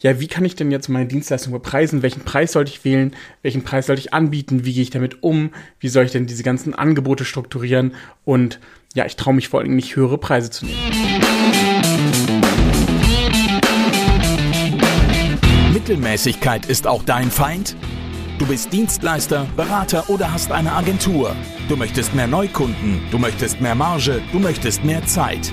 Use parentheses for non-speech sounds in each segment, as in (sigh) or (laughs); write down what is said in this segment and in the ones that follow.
ja, wie kann ich denn jetzt meine Dienstleistung bepreisen? Welchen Preis sollte ich wählen? Welchen Preis sollte ich anbieten? Wie gehe ich damit um? Wie soll ich denn diese ganzen Angebote strukturieren? Und ja, ich traue mich vor allem nicht, höhere Preise zu nehmen. Mittelmäßigkeit ist auch dein Feind? Du bist Dienstleister, Berater oder hast eine Agentur. Du möchtest mehr Neukunden, du möchtest mehr Marge, du möchtest mehr Zeit.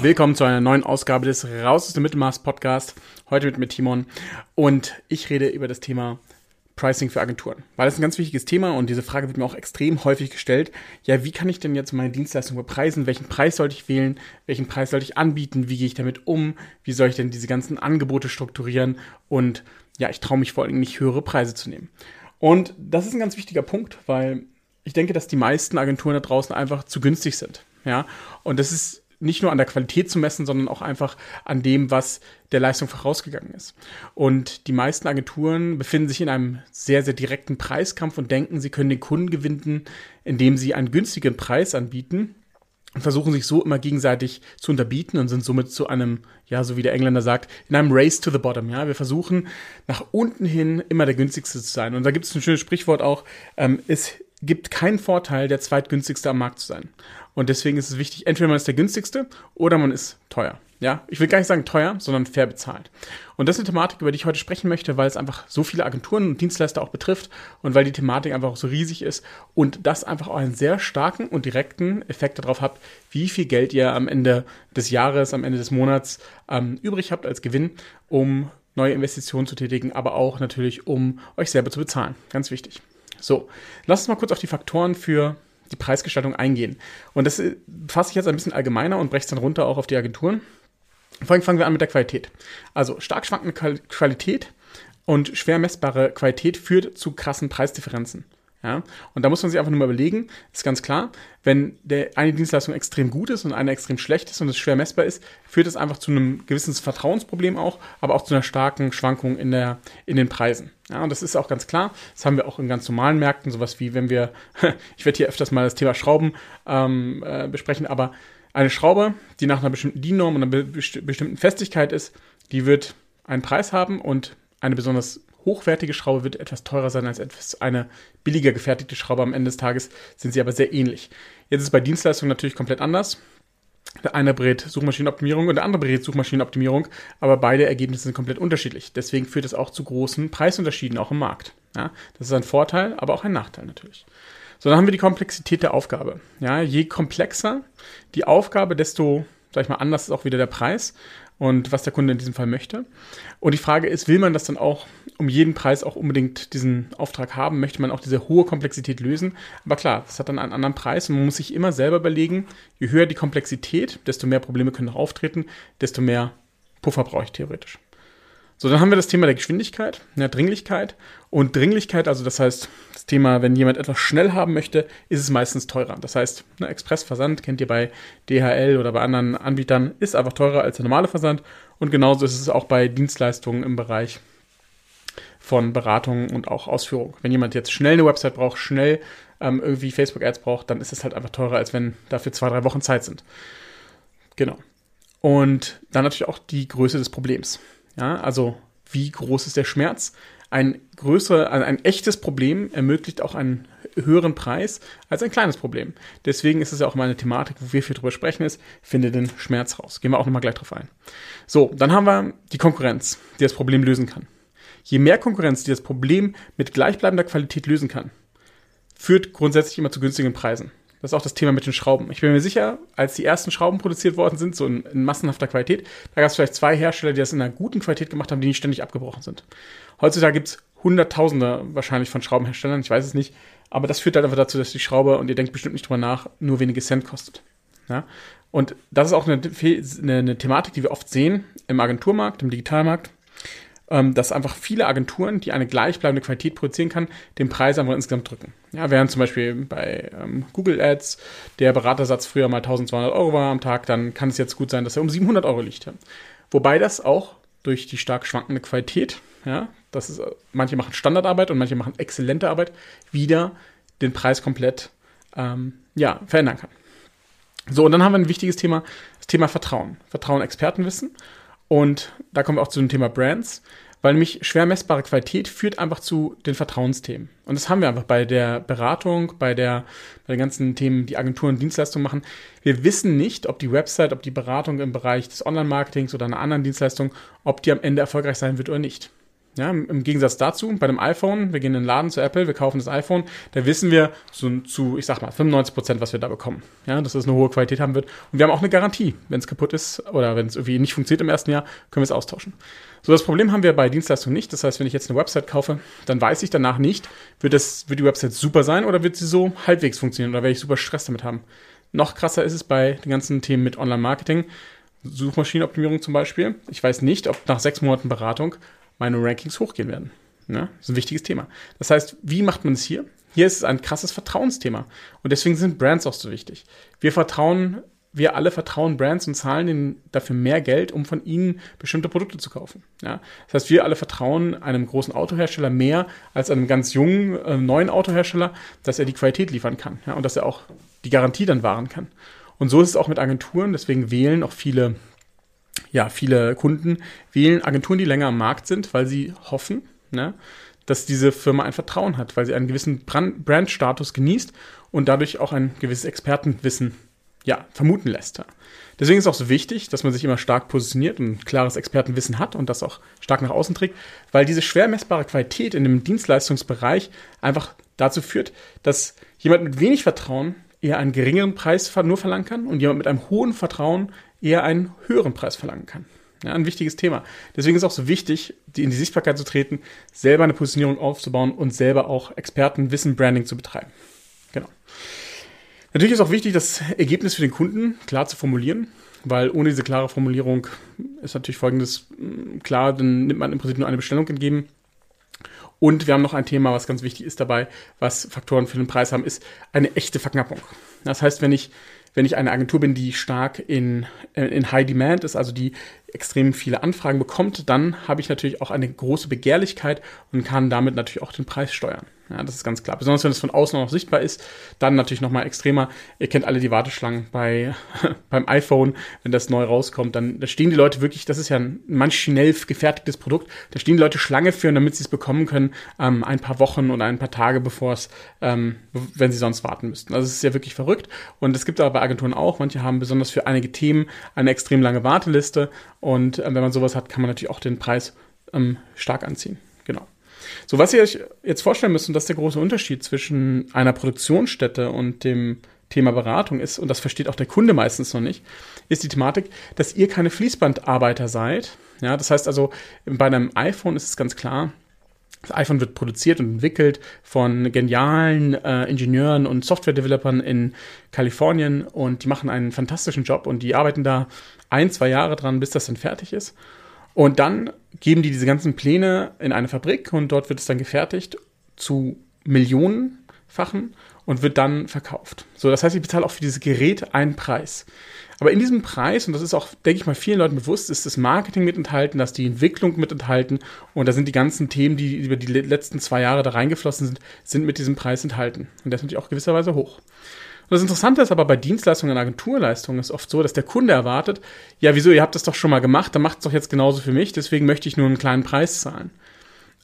Willkommen zu einer neuen Ausgabe des Raus aus dem Mittelmaß Podcast. Heute mit mir Timon und ich rede über das Thema Pricing für Agenturen. Weil das ist ein ganz wichtiges Thema und diese Frage wird mir auch extrem häufig gestellt. Ja, wie kann ich denn jetzt meine Dienstleistung bepreisen? Welchen Preis sollte ich wählen? Welchen Preis sollte ich anbieten? Wie gehe ich damit um? Wie soll ich denn diese ganzen Angebote strukturieren? Und ja, ich traue mich vor allem nicht, höhere Preise zu nehmen. Und das ist ein ganz wichtiger Punkt, weil ich denke, dass die meisten Agenturen da draußen einfach zu günstig sind. Ja, und das ist nicht nur an der Qualität zu messen, sondern auch einfach an dem, was der Leistung vorausgegangen ist. Und die meisten Agenturen befinden sich in einem sehr, sehr direkten Preiskampf und denken, sie können den Kunden gewinnen, indem sie einen günstigen Preis anbieten und versuchen sich so immer gegenseitig zu unterbieten und sind somit zu einem, ja, so wie der Engländer sagt, in einem Race to the bottom. Ja, wir versuchen nach unten hin immer der günstigste zu sein. Und da gibt es ein schönes Sprichwort auch, ähm, es gibt keinen Vorteil, der zweitgünstigste am Markt zu sein. Und deswegen ist es wichtig, entweder man ist der günstigste oder man ist teuer. Ja, ich will gar nicht sagen teuer, sondern fair bezahlt. Und das ist eine Thematik, über die ich heute sprechen möchte, weil es einfach so viele Agenturen und Dienstleister auch betrifft und weil die Thematik einfach auch so riesig ist und das einfach auch einen sehr starken und direkten Effekt darauf hat, wie viel Geld ihr am Ende des Jahres, am Ende des Monats ähm, übrig habt als Gewinn, um neue Investitionen zu tätigen, aber auch natürlich, um euch selber zu bezahlen. Ganz wichtig. So, lass uns mal kurz auf die Faktoren für die Preisgestaltung eingehen. Und das äh, fasse ich jetzt ein bisschen allgemeiner und breche es dann runter auch auf die Agenturen. Vor allem fangen wir an mit der Qualität. Also stark schwankende Qualität und schwer messbare Qualität führt zu krassen Preisdifferenzen. Ja, und da muss man sich einfach nur mal überlegen, ist ganz klar, wenn der eine Dienstleistung extrem gut ist und eine extrem schlecht ist und es schwer messbar ist, führt es einfach zu einem gewissen Vertrauensproblem auch, aber auch zu einer starken Schwankung in, der, in den Preisen. Ja, und das ist auch ganz klar. Das haben wir auch in ganz normalen Märkten, sowas wie wenn wir, (laughs) ich werde hier öfters mal das Thema Schrauben ähm, äh, besprechen, aber eine Schraube, die nach einer bestimmten DIN-Norm und einer bestimmten Festigkeit ist, die wird einen Preis haben und eine besonders hochwertige Schraube wird etwas teurer sein als etwas eine billiger gefertigte Schraube. Am Ende des Tages sind sie aber sehr ähnlich. Jetzt ist es bei Dienstleistungen natürlich komplett anders. Der eine berät Suchmaschinenoptimierung und der andere berät Suchmaschinenoptimierung, aber beide Ergebnisse sind komplett unterschiedlich. Deswegen führt es auch zu großen Preisunterschieden auch im Markt. Ja, das ist ein Vorteil, aber auch ein Nachteil natürlich. So, dann haben wir die Komplexität der Aufgabe. Ja, je komplexer die Aufgabe, desto, sag ich mal, anders ist auch wieder der Preis und was der Kunde in diesem Fall möchte. Und die Frage ist, will man das dann auch um jeden Preis auch unbedingt diesen Auftrag haben? Möchte man auch diese hohe Komplexität lösen? Aber klar, das hat dann einen anderen Preis und man muss sich immer selber überlegen, je höher die Komplexität, desto mehr Probleme können auch auftreten, desto mehr Puffer brauche ich theoretisch. So, dann haben wir das Thema der Geschwindigkeit, der Dringlichkeit. Und Dringlichkeit, also das heißt, das Thema, wenn jemand etwas schnell haben möchte, ist es meistens teurer. Das heißt, ne, Expressversand kennt ihr bei DHL oder bei anderen Anbietern, ist einfach teurer als der normale Versand. Und genauso ist es auch bei Dienstleistungen im Bereich von Beratung und auch Ausführung. Wenn jemand jetzt schnell eine Website braucht, schnell ähm, irgendwie Facebook-Ads braucht, dann ist es halt einfach teurer, als wenn dafür zwei, drei Wochen Zeit sind. Genau. Und dann natürlich auch die Größe des Problems. Ja, also wie groß ist der Schmerz? Ein größer, ein, ein echtes Problem ermöglicht auch einen höheren Preis als ein kleines Problem. Deswegen ist es ja auch mal eine Thematik, wo wir viel drüber sprechen, ist, finde den Schmerz raus. Gehen wir auch nochmal gleich drauf ein. So, dann haben wir die Konkurrenz, die das Problem lösen kann. Je mehr Konkurrenz, die das Problem mit gleichbleibender Qualität lösen kann, führt grundsätzlich immer zu günstigen Preisen. Das ist auch das Thema mit den Schrauben. Ich bin mir sicher, als die ersten Schrauben produziert worden sind, so in, in massenhafter Qualität, da gab es vielleicht zwei Hersteller, die das in einer guten Qualität gemacht haben, die nicht ständig abgebrochen sind. Heutzutage gibt es Hunderttausende wahrscheinlich von Schraubenherstellern, ich weiß es nicht, aber das führt halt einfach dazu, dass die Schraube, und ihr denkt bestimmt nicht drüber nach, nur wenige Cent kostet. Ja? Und das ist auch eine, eine, eine Thematik, die wir oft sehen im Agenturmarkt, im Digitalmarkt ähm, dass einfach viele Agenturen, die eine gleichbleibende Qualität produzieren kann, den Preis einfach insgesamt drücken. Ja, während zum Beispiel bei ähm, Google Ads der Beratersatz früher mal 1200 Euro war am Tag, dann kann es jetzt gut sein, dass er um 700 Euro liegt. Wobei das auch durch die stark schwankende Qualität, ja, das ist, manche machen Standardarbeit und manche machen exzellente Arbeit, wieder den Preis komplett ähm, ja, verändern kann. So, und dann haben wir ein wichtiges Thema, das Thema Vertrauen. Vertrauen, Expertenwissen. Und da kommen wir auch zu dem Thema Brands, weil nämlich schwer messbare Qualität führt einfach zu den Vertrauensthemen. Und das haben wir einfach bei der Beratung, bei, der, bei den ganzen Themen, die Agenturen Dienstleistungen machen. Wir wissen nicht, ob die Website, ob die Beratung im Bereich des Online-Marketings oder einer anderen Dienstleistung, ob die am Ende erfolgreich sein wird oder nicht. Ja, Im Gegensatz dazu, bei dem iPhone, wir gehen in den Laden zu Apple, wir kaufen das iPhone, da wissen wir so zu, ich sag mal, 95 Prozent, was wir da bekommen. Ja, dass es eine hohe Qualität haben wird. Und wir haben auch eine Garantie. Wenn es kaputt ist oder wenn es irgendwie nicht funktioniert im ersten Jahr, können wir es austauschen. So, das Problem haben wir bei Dienstleistungen nicht. Das heißt, wenn ich jetzt eine Website kaufe, dann weiß ich danach nicht, wird, das, wird die Website super sein oder wird sie so halbwegs funktionieren oder werde ich super Stress damit haben. Noch krasser ist es bei den ganzen Themen mit Online-Marketing. Suchmaschinenoptimierung zum Beispiel. Ich weiß nicht, ob nach sechs Monaten Beratung meine Rankings hochgehen werden. Ne? Das ist ein wichtiges Thema. Das heißt, wie macht man es hier? Hier ist es ein krasses Vertrauensthema. Und deswegen sind Brands auch so wichtig. Wir vertrauen, wir alle vertrauen Brands und zahlen ihnen dafür mehr Geld, um von ihnen bestimmte Produkte zu kaufen. Ja? Das heißt, wir alle vertrauen einem großen Autohersteller mehr als einem ganz jungen, äh, neuen Autohersteller, dass er die Qualität liefern kann ja? und dass er auch die Garantie dann wahren kann. Und so ist es auch mit Agenturen. Deswegen wählen auch viele ja, viele Kunden wählen Agenturen, die länger am Markt sind, weil sie hoffen, ne, dass diese Firma ein Vertrauen hat, weil sie einen gewissen Brandstatus genießt und dadurch auch ein gewisses Expertenwissen ja, vermuten lässt. Deswegen ist es auch so wichtig, dass man sich immer stark positioniert und ein klares Expertenwissen hat und das auch stark nach außen trägt, weil diese schwer messbare Qualität in dem Dienstleistungsbereich einfach dazu führt, dass jemand mit wenig Vertrauen eher einen geringeren Preis nur verlangen kann und jemand mit einem hohen Vertrauen eher einen höheren Preis verlangen kann. Ja, ein wichtiges Thema. Deswegen ist es auch so wichtig, die in die Sichtbarkeit zu treten, selber eine Positionierung aufzubauen und selber auch Expertenwissen Branding zu betreiben. Genau. Natürlich ist auch wichtig, das Ergebnis für den Kunden klar zu formulieren, weil ohne diese klare Formulierung ist natürlich folgendes hm, klar, dann nimmt man im Prinzip nur eine Bestellung entgegen. Und wir haben noch ein Thema, was ganz wichtig ist dabei, was Faktoren für den Preis haben, ist eine echte Verknappung. Das heißt, wenn ich wenn ich eine Agentur bin, die stark in, in High Demand ist, also die extrem viele Anfragen bekommt, dann habe ich natürlich auch eine große Begehrlichkeit und kann damit natürlich auch den Preis steuern. Ja, das ist ganz klar. Besonders wenn es von außen noch sichtbar ist, dann natürlich nochmal extremer. Ihr kennt alle die Warteschlangen bei, (laughs) beim iPhone, wenn das neu rauskommt, dann da stehen die Leute wirklich, das ist ja ein maschinell gefertigtes Produkt, da stehen die Leute Schlange für, damit sie es bekommen können, ähm, ein paar Wochen oder ein paar Tage bevor es, ähm, wenn sie sonst warten müssten. Also es ist ja wirklich verrückt. Und es gibt aber bei Agenturen auch, manche haben besonders für einige Themen eine extrem lange Warteliste und äh, wenn man sowas hat, kann man natürlich auch den Preis ähm, stark anziehen. So, was ihr euch jetzt vorstellen müsst, und das ist der große Unterschied zwischen einer Produktionsstätte und dem Thema Beratung ist, und das versteht auch der Kunde meistens noch nicht, ist die Thematik, dass ihr keine Fließbandarbeiter seid. Ja, das heißt also, bei einem iPhone ist es ganz klar, das iPhone wird produziert und entwickelt von genialen äh, Ingenieuren und Software-Developern in Kalifornien und die machen einen fantastischen Job und die arbeiten da ein, zwei Jahre dran, bis das dann fertig ist. Und dann geben die diese ganzen Pläne in eine Fabrik und dort wird es dann gefertigt zu Millionenfachen und wird dann verkauft. So, das heißt, ich bezahle auch für dieses Gerät einen Preis. Aber in diesem Preis, und das ist auch, denke ich mal, vielen Leuten bewusst, ist das Marketing mit enthalten, dass die Entwicklung mit enthalten und da sind die ganzen Themen, die über die letzten zwei Jahre da reingeflossen sind, sind mit diesem Preis enthalten. Und der ist natürlich auch gewisserweise hoch. Und das Interessante ist aber bei Dienstleistungen und Agenturleistungen ist oft so, dass der Kunde erwartet, ja, wieso, ihr habt das doch schon mal gemacht, dann macht es doch jetzt genauso für mich, deswegen möchte ich nur einen kleinen Preis zahlen.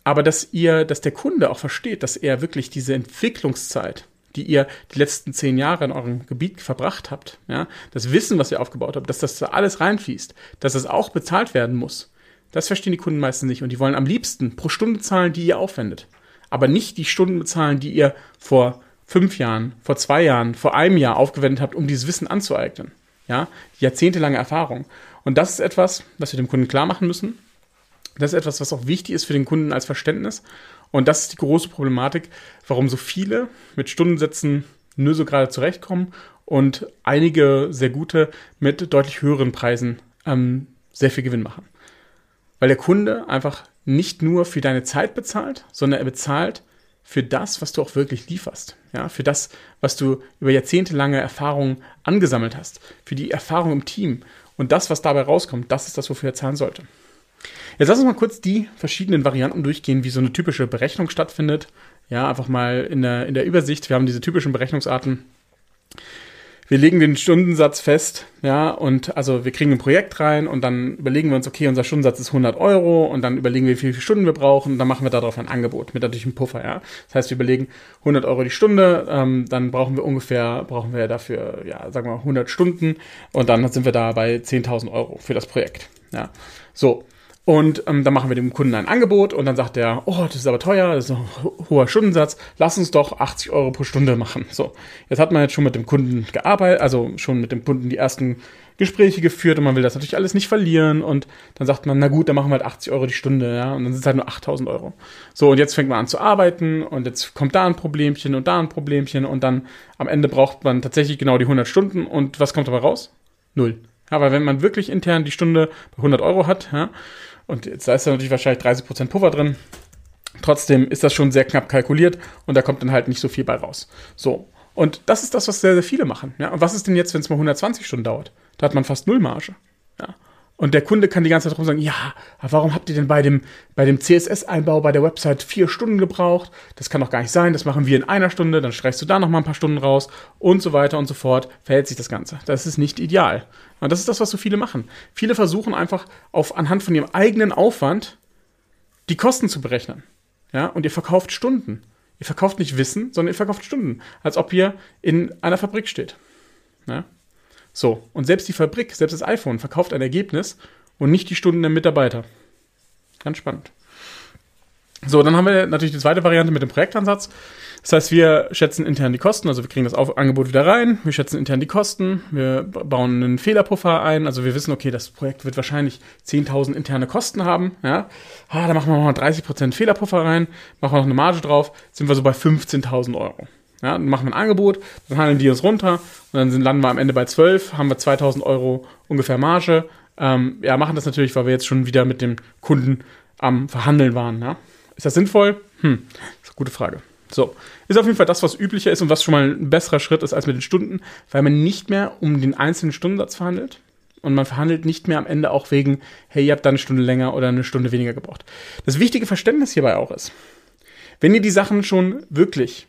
Aber dass ihr, dass der Kunde auch versteht, dass er wirklich diese Entwicklungszeit, die ihr die letzten zehn Jahre in eurem Gebiet verbracht habt, ja, das Wissen, was ihr aufgebaut habt, dass das da alles reinfließt, dass das auch bezahlt werden muss, das verstehen die Kunden meistens nicht und die wollen am liebsten pro Stunde zahlen, die ihr aufwendet. Aber nicht die Stunden bezahlen, die ihr vor fünf Jahren, vor zwei Jahren, vor einem Jahr aufgewendet habt, um dieses Wissen anzueignen. Ja, jahrzehntelange Erfahrung. Und das ist etwas, was wir dem Kunden klar machen müssen. Das ist etwas, was auch wichtig ist für den Kunden als Verständnis. Und das ist die große Problematik, warum so viele mit Stundensätzen nur so gerade zurechtkommen und einige sehr gute mit deutlich höheren Preisen ähm, sehr viel Gewinn machen. Weil der Kunde einfach nicht nur für deine Zeit bezahlt, sondern er bezahlt für das, was du auch wirklich lieferst. Ja, für das, was du über jahrzehntelange Erfahrung angesammelt hast. Für die Erfahrung im Team. Und das, was dabei rauskommt, das ist das, wofür er zahlen sollte. Jetzt lass uns mal kurz die verschiedenen Varianten durchgehen, wie so eine typische Berechnung stattfindet. Ja, einfach mal in der, in der Übersicht. Wir haben diese typischen Berechnungsarten wir legen den Stundensatz fest, ja, und also wir kriegen ein Projekt rein und dann überlegen wir uns, okay, unser Stundensatz ist 100 Euro und dann überlegen wir, wie viele Stunden wir brauchen und dann machen wir darauf ein Angebot mit natürlich einem Puffer, ja. Das heißt, wir überlegen 100 Euro die Stunde, ähm, dann brauchen wir ungefähr, brauchen wir dafür, ja, sagen wir 100 Stunden und dann sind wir da bei 10.000 Euro für das Projekt, ja. So, und ähm, dann machen wir dem Kunden ein Angebot und dann sagt er, oh, das ist aber teuer, das ist ein hoher Stundensatz, lass uns doch 80 Euro pro Stunde machen. So, jetzt hat man jetzt schon mit dem Kunden gearbeitet, also schon mit dem Kunden die ersten Gespräche geführt und man will das natürlich alles nicht verlieren und dann sagt man, na gut, dann machen wir halt 80 Euro die Stunde, ja, und dann sind es halt nur 8000 Euro. So, und jetzt fängt man an zu arbeiten und jetzt kommt da ein Problemchen und da ein Problemchen und dann am Ende braucht man tatsächlich genau die 100 Stunden und was kommt dabei raus? Null. Ja, weil wenn man wirklich intern die Stunde bei 100 Euro hat, ja, und jetzt da ist ja natürlich wahrscheinlich 30% Puffer drin. Trotzdem ist das schon sehr knapp kalkuliert und da kommt dann halt nicht so viel bei raus. So. Und das ist das, was sehr, sehr viele machen. Ja? Und was ist denn jetzt, wenn es mal 120 Stunden dauert? Da hat man fast null Marge. Ja? Und der Kunde kann die ganze Zeit rum sagen, ja, warum habt ihr denn bei dem, bei dem CSS-Einbau bei der Website vier Stunden gebraucht? Das kann doch gar nicht sein, das machen wir in einer Stunde, dann streichst du da noch mal ein paar Stunden raus und so weiter und so fort, verhält sich das Ganze. Das ist nicht ideal. Und das ist das, was so viele machen. Viele versuchen einfach auf, anhand von ihrem eigenen Aufwand die Kosten zu berechnen. Ja, und ihr verkauft Stunden. Ihr verkauft nicht Wissen, sondern ihr verkauft Stunden. Als ob ihr in einer Fabrik steht. Ja? So, und selbst die Fabrik, selbst das iPhone verkauft ein Ergebnis und nicht die Stunden der Mitarbeiter. Ganz spannend. So, dann haben wir natürlich die zweite Variante mit dem Projektansatz. Das heißt, wir schätzen intern die Kosten, also wir kriegen das Angebot wieder rein, wir schätzen intern die Kosten, wir bauen einen Fehlerpuffer ein, also wir wissen, okay, das Projekt wird wahrscheinlich 10.000 interne Kosten haben, ja. Ah, da machen wir mal 30% Fehlerpuffer rein, machen wir noch eine Marge drauf, sind wir so bei 15.000 Euro. Ja, dann machen wir ein Angebot, dann handeln die uns runter und dann sind, landen wir am Ende bei 12, haben wir 2000 Euro ungefähr Marge. Ähm, ja, machen das natürlich, weil wir jetzt schon wieder mit dem Kunden am Verhandeln waren. Ja. Ist das sinnvoll? Hm, ist eine gute Frage. So, ist auf jeden Fall das, was üblicher ist und was schon mal ein besserer Schritt ist als mit den Stunden, weil man nicht mehr um den einzelnen Stundensatz verhandelt und man verhandelt nicht mehr am Ende auch wegen, hey, ihr habt da eine Stunde länger oder eine Stunde weniger gebraucht. Das wichtige Verständnis hierbei auch ist, wenn ihr die Sachen schon wirklich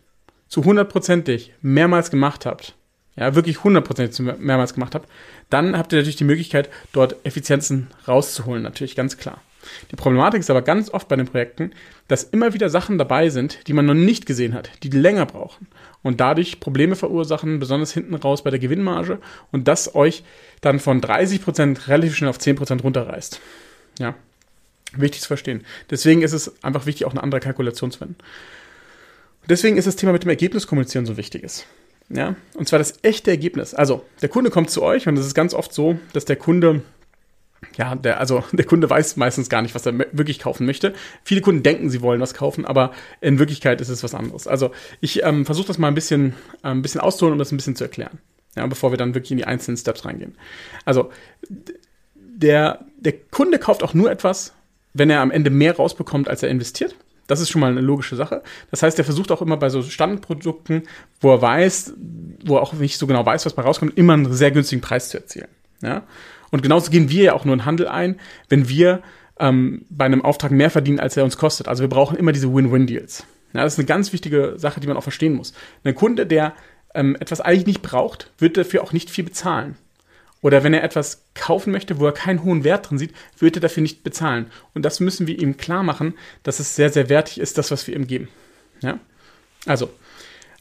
zu hundertprozentig mehrmals gemacht habt, ja, wirklich hundertprozentig mehrmals gemacht habt, dann habt ihr natürlich die Möglichkeit, dort Effizienzen rauszuholen, natürlich ganz klar. Die Problematik ist aber ganz oft bei den Projekten, dass immer wieder Sachen dabei sind, die man noch nicht gesehen hat, die länger brauchen und dadurch Probleme verursachen, besonders hinten raus bei der Gewinnmarge und das euch dann von 30% relativ schnell auf 10% runterreißt. Ja, wichtig zu verstehen. Deswegen ist es einfach wichtig, auch eine andere Kalkulation zu finden. Deswegen ist das Thema mit dem Ergebnis kommunizieren so wichtiges. Ja, und zwar das echte Ergebnis. Also, der Kunde kommt zu euch und es ist ganz oft so, dass der Kunde ja, der, also (laughs) der Kunde weiß meistens gar nicht, was er wirklich kaufen möchte. Viele Kunden denken, sie wollen was kaufen, aber in Wirklichkeit ist es was anderes. Also ich ähm, versuche das mal ein bisschen, äh, ein bisschen auszuholen, um das ein bisschen zu erklären. Ja, bevor wir dann wirklich in die einzelnen Steps reingehen. Also der, der Kunde kauft auch nur etwas, wenn er am Ende mehr rausbekommt, als er investiert. Das ist schon mal eine logische Sache. Das heißt, er versucht auch immer bei so Standardprodukten, wo er weiß, wo er auch nicht so genau weiß, was bei rauskommt, immer einen sehr günstigen Preis zu erzielen. Ja? Und genauso gehen wir ja auch nur in Handel ein, wenn wir ähm, bei einem Auftrag mehr verdienen, als er uns kostet. Also wir brauchen immer diese Win-Win-Deals. Ja, das ist eine ganz wichtige Sache, die man auch verstehen muss. Ein Kunde, der ähm, etwas eigentlich nicht braucht, wird dafür auch nicht viel bezahlen. Oder wenn er etwas kaufen möchte, wo er keinen hohen Wert drin sieht, wird er dafür nicht bezahlen. Und das müssen wir ihm klar machen, dass es sehr, sehr wertig ist, das, was wir ihm geben. Ja? Also,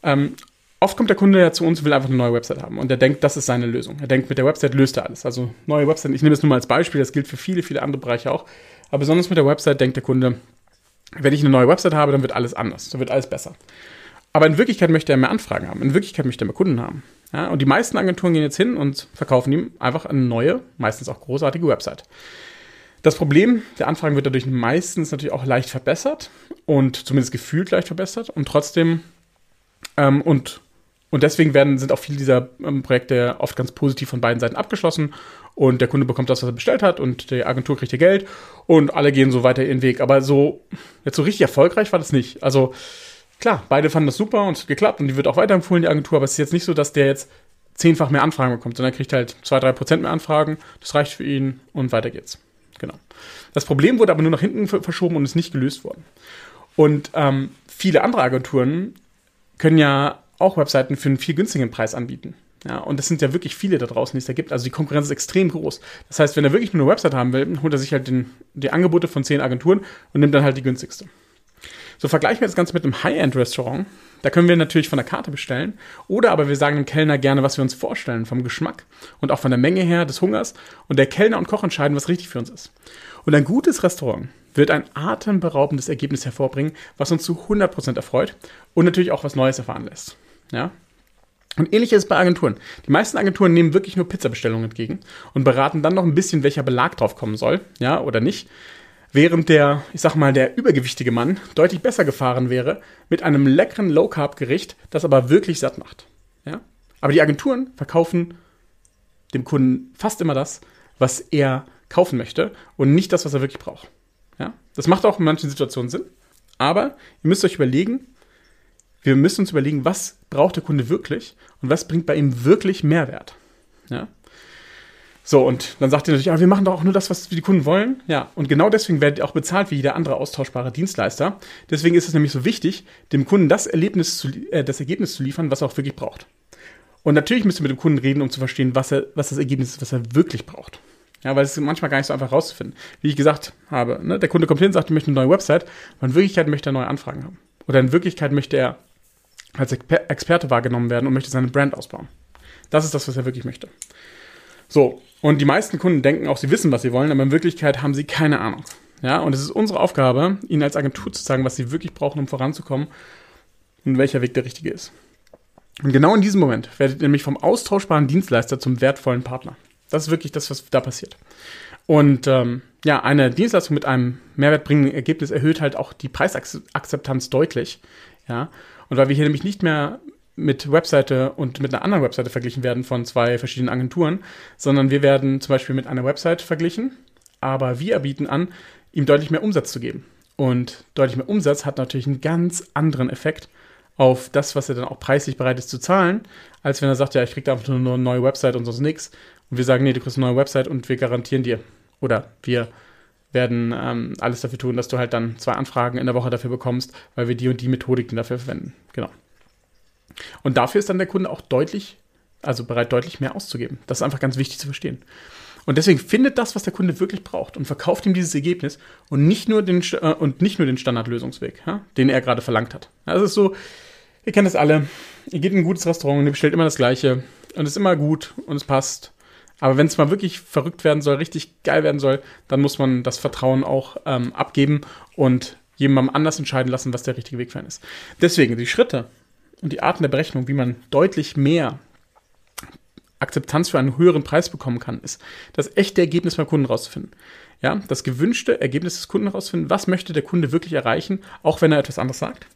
ähm, oft kommt der Kunde ja zu uns und will einfach eine neue Website haben. Und er denkt, das ist seine Lösung. Er denkt, mit der Website löst er alles. Also neue Website, ich nehme es nur mal als Beispiel, das gilt für viele, viele andere Bereiche auch. Aber besonders mit der Website denkt der Kunde, wenn ich eine neue Website habe, dann wird alles anders, dann wird alles besser. Aber in Wirklichkeit möchte er mehr Anfragen haben. In Wirklichkeit möchte er mehr Kunden haben. Ja, und die meisten Agenturen gehen jetzt hin und verkaufen ihm einfach eine neue, meistens auch großartige Website. Das Problem der Anfragen wird dadurch meistens natürlich auch leicht verbessert und zumindest gefühlt leicht verbessert und trotzdem ähm, und Und deswegen werden, sind auch viele dieser ähm, Projekte oft ganz positiv von beiden Seiten abgeschlossen und der Kunde bekommt das, was er bestellt hat und die Agentur kriegt ihr Geld und alle gehen so weiter ihren Weg. Aber so, jetzt so richtig erfolgreich war das nicht. Also klar, beide fanden das super und es hat geklappt und die wird auch weiterempfohlen, die Agentur, aber es ist jetzt nicht so, dass der jetzt zehnfach mehr Anfragen bekommt, sondern er kriegt halt zwei, drei Prozent mehr Anfragen, das reicht für ihn und weiter geht's. Genau. Das Problem wurde aber nur nach hinten verschoben und ist nicht gelöst worden. Und ähm, viele andere Agenturen können ja auch Webseiten für einen viel günstigen Preis anbieten. Ja, und das sind ja wirklich viele da draußen, die es da gibt. Also die Konkurrenz ist extrem groß. Das heißt, wenn er wirklich nur eine Website haben will, holt er sich halt den, die Angebote von zehn Agenturen und nimmt dann halt die günstigste. So vergleichen wir das Ganze mit einem High-End-Restaurant. Da können wir natürlich von der Karte bestellen. Oder aber wir sagen dem Kellner gerne, was wir uns vorstellen, vom Geschmack und auch von der Menge her des Hungers. Und der Kellner und Koch entscheiden, was richtig für uns ist. Und ein gutes Restaurant wird ein atemberaubendes Ergebnis hervorbringen, was uns zu 100% erfreut und natürlich auch was Neues erfahren lässt. Ja? Und ähnlich ist es bei Agenturen. Die meisten Agenturen nehmen wirklich nur Pizzabestellungen entgegen und beraten dann noch ein bisschen, welcher Belag drauf kommen soll, ja, oder nicht. Während der, ich sag mal, der übergewichtige Mann deutlich besser gefahren wäre mit einem leckeren Low-Carb-Gericht, das aber wirklich satt macht. Ja? Aber die Agenturen verkaufen dem Kunden fast immer das, was er kaufen möchte und nicht das, was er wirklich braucht. Ja? Das macht auch in manchen Situationen Sinn. Aber ihr müsst euch überlegen, wir müssen uns überlegen, was braucht der Kunde wirklich und was bringt bei ihm wirklich Mehrwert. Ja? So, und dann sagt ihr natürlich, ja, wir machen doch auch nur das, was die Kunden wollen. Ja, und genau deswegen werdet ihr auch bezahlt wie jeder andere austauschbare Dienstleister. Deswegen ist es nämlich so wichtig, dem Kunden das, Erlebnis zu, äh, das Ergebnis zu liefern, was er auch wirklich braucht. Und natürlich müsst ihr mit dem Kunden reden, um zu verstehen, was, er, was das Ergebnis ist, was er wirklich braucht. Ja, weil es ist manchmal gar nicht so einfach rauszufinden. Wie ich gesagt habe, ne, der Kunde kommt hin und sagt, er möchte eine neue Website, aber in Wirklichkeit möchte er neue Anfragen haben. Oder in Wirklichkeit möchte er als Experte wahrgenommen werden und möchte seine Brand ausbauen. Das ist das, was er wirklich möchte. So, und die meisten Kunden denken auch, sie wissen, was sie wollen, aber in Wirklichkeit haben sie keine Ahnung. Ja, und es ist unsere Aufgabe, ihnen als Agentur zu sagen, was sie wirklich brauchen, um voranzukommen und welcher Weg der richtige ist. Und genau in diesem Moment werdet ihr nämlich vom austauschbaren Dienstleister zum wertvollen Partner. Das ist wirklich das, was da passiert. Und ähm, ja, eine Dienstleistung mit einem mehrwertbringenden Ergebnis erhöht halt auch die Preisakzeptanz deutlich. Ja, und weil wir hier nämlich nicht mehr mit Webseite und mit einer anderen Webseite verglichen werden von zwei verschiedenen Agenturen, sondern wir werden zum Beispiel mit einer Website verglichen, aber wir bieten an, ihm deutlich mehr Umsatz zu geben. Und deutlich mehr Umsatz hat natürlich einen ganz anderen Effekt auf das, was er dann auch preislich bereit ist zu zahlen, als wenn er sagt, ja, ich kriege einfach nur eine neue Website und sonst nichts. Und wir sagen, nee, du kriegst eine neue Website und wir garantieren dir. Oder wir werden ähm, alles dafür tun, dass du halt dann zwei Anfragen in der Woche dafür bekommst, weil wir die und die Methodik dafür verwenden. Genau. Und dafür ist dann der Kunde auch deutlich, also bereit, deutlich mehr auszugeben. Das ist einfach ganz wichtig zu verstehen. Und deswegen findet das, was der Kunde wirklich braucht und verkauft ihm dieses Ergebnis und nicht nur den, äh, und nicht nur den Standardlösungsweg, ja, den er gerade verlangt hat. Das ist so, ihr kennt das alle. Ihr geht in ein gutes Restaurant und ihr bestellt immer das Gleiche und es ist immer gut und es passt aber wenn es mal wirklich verrückt werden soll, richtig geil werden soll, dann muss man das Vertrauen auch ähm, abgeben und jemandem anders entscheiden lassen, was der richtige Weg für einen ist. Deswegen die Schritte und die Arten der Berechnung, wie man deutlich mehr Akzeptanz für einen höheren Preis bekommen kann, ist das echte Ergebnis beim Kunden rauszufinden. Ja, das gewünschte Ergebnis des Kunden rausfinden, was möchte der Kunde wirklich erreichen, auch wenn er etwas anderes sagt.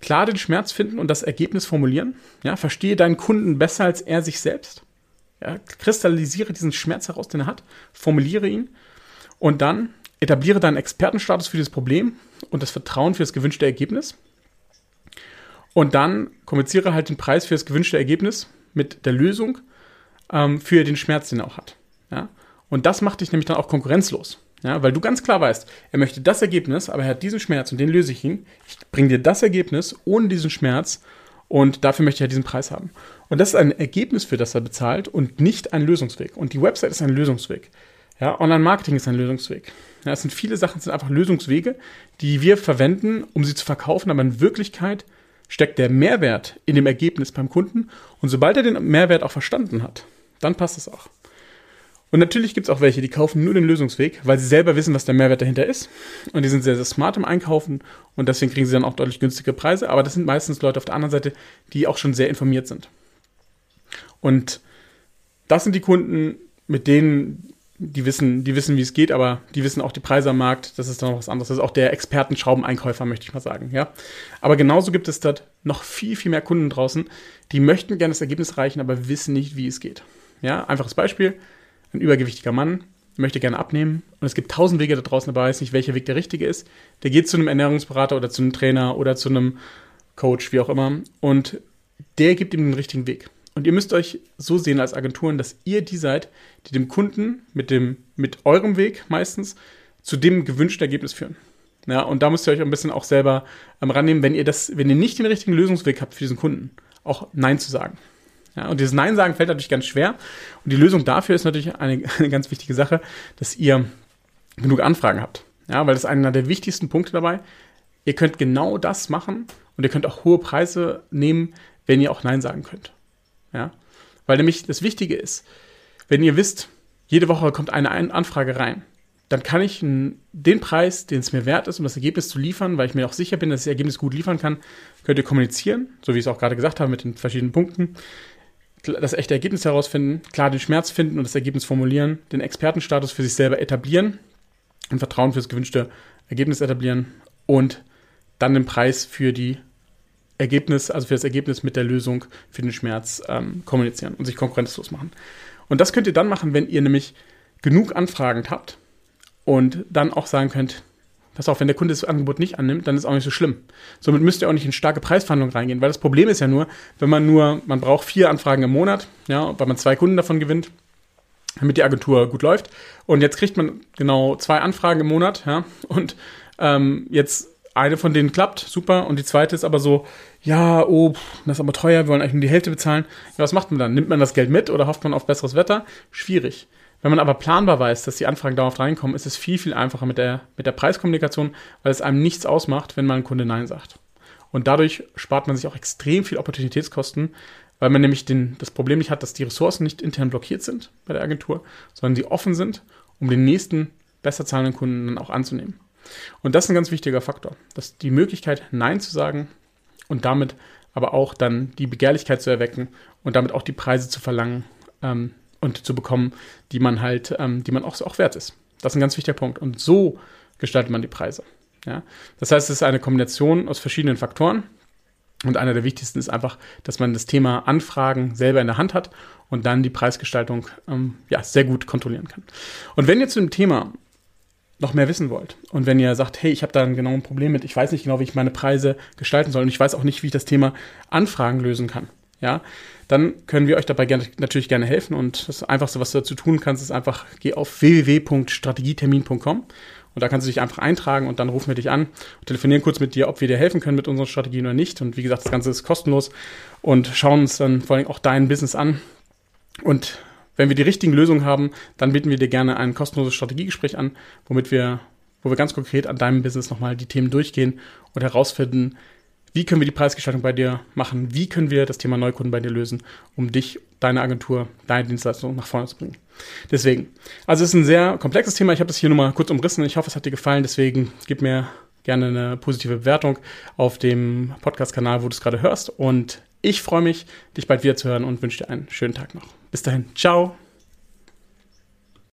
Klar den Schmerz finden und das Ergebnis formulieren. Ja, verstehe deinen Kunden besser als er sich selbst. Ja, kristallisiere diesen Schmerz heraus, den er hat, formuliere ihn und dann etabliere deinen Expertenstatus für dieses Problem und das Vertrauen für das gewünschte Ergebnis. Und dann kommuniziere halt den Preis für das gewünschte Ergebnis mit der Lösung ähm, für den Schmerz, den er auch hat. Ja? Und das macht dich nämlich dann auch konkurrenzlos. Ja, weil du ganz klar weißt, er möchte das Ergebnis, aber er hat diesen Schmerz und den löse ich ihn. Ich bringe dir das Ergebnis ohne diesen Schmerz und dafür möchte ich ja diesen Preis haben. Und das ist ein Ergebnis, für das er bezahlt und nicht ein Lösungsweg. Und die Website ist ein Lösungsweg. Ja, Online-Marketing ist ein Lösungsweg. Ja, es sind viele Sachen, es sind einfach Lösungswege, die wir verwenden, um sie zu verkaufen, aber in Wirklichkeit steckt der Mehrwert in dem Ergebnis beim Kunden. Und sobald er den Mehrwert auch verstanden hat, dann passt es auch. Und natürlich gibt es auch welche, die kaufen nur den Lösungsweg, weil sie selber wissen, was der Mehrwert dahinter ist. Und die sind sehr, sehr smart im Einkaufen und deswegen kriegen sie dann auch deutlich günstige Preise. Aber das sind meistens Leute auf der anderen Seite, die auch schon sehr informiert sind. Und das sind die Kunden, mit denen die wissen, die wissen, wie es geht, aber die wissen auch die Preise am Markt. Das ist dann noch was anderes. Das ist auch der Expertenschraubeneinkäufer, möchte ich mal sagen, ja. Aber genauso gibt es dort noch viel, viel mehr Kunden draußen, die möchten gerne das Ergebnis erreichen, aber wissen nicht, wie es geht. Ja, einfaches Beispiel. Ein übergewichtiger Mann möchte gerne abnehmen und es gibt tausend Wege da draußen, aber weiß nicht, welcher Weg der richtige ist. Der geht zu einem Ernährungsberater oder zu einem Trainer oder zu einem Coach, wie auch immer, und der gibt ihm den richtigen Weg. Und ihr müsst euch so sehen als Agenturen, dass ihr die seid, die dem Kunden mit, dem, mit eurem Weg meistens zu dem gewünschten Ergebnis führen. Ja, und da müsst ihr euch ein bisschen auch selber ähm, rannehmen, wenn ihr das, wenn ihr nicht den richtigen Lösungsweg habt für diesen Kunden, auch Nein zu sagen. Ja, und dieses Nein sagen fällt natürlich ganz schwer. Und die Lösung dafür ist natürlich eine, (laughs) eine ganz wichtige Sache, dass ihr genug Anfragen habt. Ja, weil das ist einer der wichtigsten Punkte dabei. Ihr könnt genau das machen und ihr könnt auch hohe Preise nehmen, wenn ihr auch Nein sagen könnt. Ja, weil nämlich das Wichtige ist, wenn ihr wisst, jede Woche kommt eine Anfrage rein, dann kann ich den Preis, den es mir wert ist, um das Ergebnis zu liefern, weil ich mir auch sicher bin, dass ich das Ergebnis gut liefern kann, könnt ihr kommunizieren, so wie ich es auch gerade gesagt habe mit den verschiedenen Punkten das echte Ergebnis herausfinden, klar den Schmerz finden und das Ergebnis formulieren, den Expertenstatus für sich selber etablieren und Vertrauen fürs gewünschte Ergebnis etablieren und dann den Preis für die Ergebnis, also für das Ergebnis mit der Lösung für den Schmerz ähm, kommunizieren und sich konkurrenzlos machen. Und das könnt ihr dann machen, wenn ihr nämlich genug Anfragen habt und dann auch sagen könnt, pass auf, wenn der Kunde das Angebot nicht annimmt, dann ist auch nicht so schlimm. Somit müsst ihr auch nicht in starke Preisverhandlungen reingehen, weil das Problem ist ja nur, wenn man nur, man braucht vier Anfragen im Monat, ja, weil man zwei Kunden davon gewinnt, damit die Agentur gut läuft. Und jetzt kriegt man genau zwei Anfragen im Monat, ja, und ähm, jetzt eine von denen klappt, super, und die zweite ist aber so, ja, oh, das ist aber teuer, wir wollen eigentlich nur die Hälfte bezahlen. Ja, was macht man dann? Nimmt man das Geld mit oder hofft man auf besseres Wetter? Schwierig. Wenn man aber planbar weiß, dass die Anfragen dauerhaft reinkommen, ist es viel, viel einfacher mit der, mit der Preiskommunikation, weil es einem nichts ausmacht, wenn mal ein Kunde Nein sagt. Und dadurch spart man sich auch extrem viel Opportunitätskosten, weil man nämlich den, das Problem nicht hat, dass die Ressourcen nicht intern blockiert sind bei der Agentur, sondern sie offen sind, um den nächsten besser zahlenden Kunden dann auch anzunehmen. Und das ist ein ganz wichtiger Faktor, dass die Möglichkeit, Nein zu sagen und damit aber auch dann die Begehrlichkeit zu erwecken und damit auch die Preise zu verlangen, ähm, und zu bekommen, die man halt, ähm, die man auch, auch wert ist. Das ist ein ganz wichtiger Punkt. Und so gestaltet man die Preise. Ja? Das heißt, es ist eine Kombination aus verschiedenen Faktoren. Und einer der wichtigsten ist einfach, dass man das Thema Anfragen selber in der Hand hat und dann die Preisgestaltung ähm, ja, sehr gut kontrollieren kann. Und wenn ihr zu dem Thema noch mehr wissen wollt und wenn ihr sagt, hey, ich habe da ein genaues Problem mit, ich weiß nicht genau, wie ich meine Preise gestalten soll und ich weiß auch nicht, wie ich das Thema Anfragen lösen kann, ja, dann können wir euch dabei gerne, natürlich gerne helfen. Und das Einfachste, was du dazu tun kannst, ist einfach, geh auf www.strategietermin.com und da kannst du dich einfach eintragen und dann rufen wir dich an und telefonieren kurz mit dir, ob wir dir helfen können mit unseren Strategien oder nicht. Und wie gesagt, das Ganze ist kostenlos und schauen uns dann vor allem auch dein Business an. Und wenn wir die richtigen Lösungen haben, dann bieten wir dir gerne ein kostenloses Strategiegespräch an, womit wir, wo wir ganz konkret an deinem Business nochmal die Themen durchgehen und herausfinden, wie können wir die Preisgestaltung bei dir machen? Wie können wir das Thema Neukunden bei dir lösen, um dich, deine Agentur, deine Dienstleistung nach vorne zu bringen? Deswegen, also es ist ein sehr komplexes Thema. Ich habe das hier nur mal kurz umrissen. Ich hoffe, es hat dir gefallen. Deswegen gib mir gerne eine positive Bewertung auf dem Podcast-Kanal, wo du es gerade hörst. Und ich freue mich, dich bald wieder zu hören und wünsche dir einen schönen Tag noch. Bis dahin. Ciao.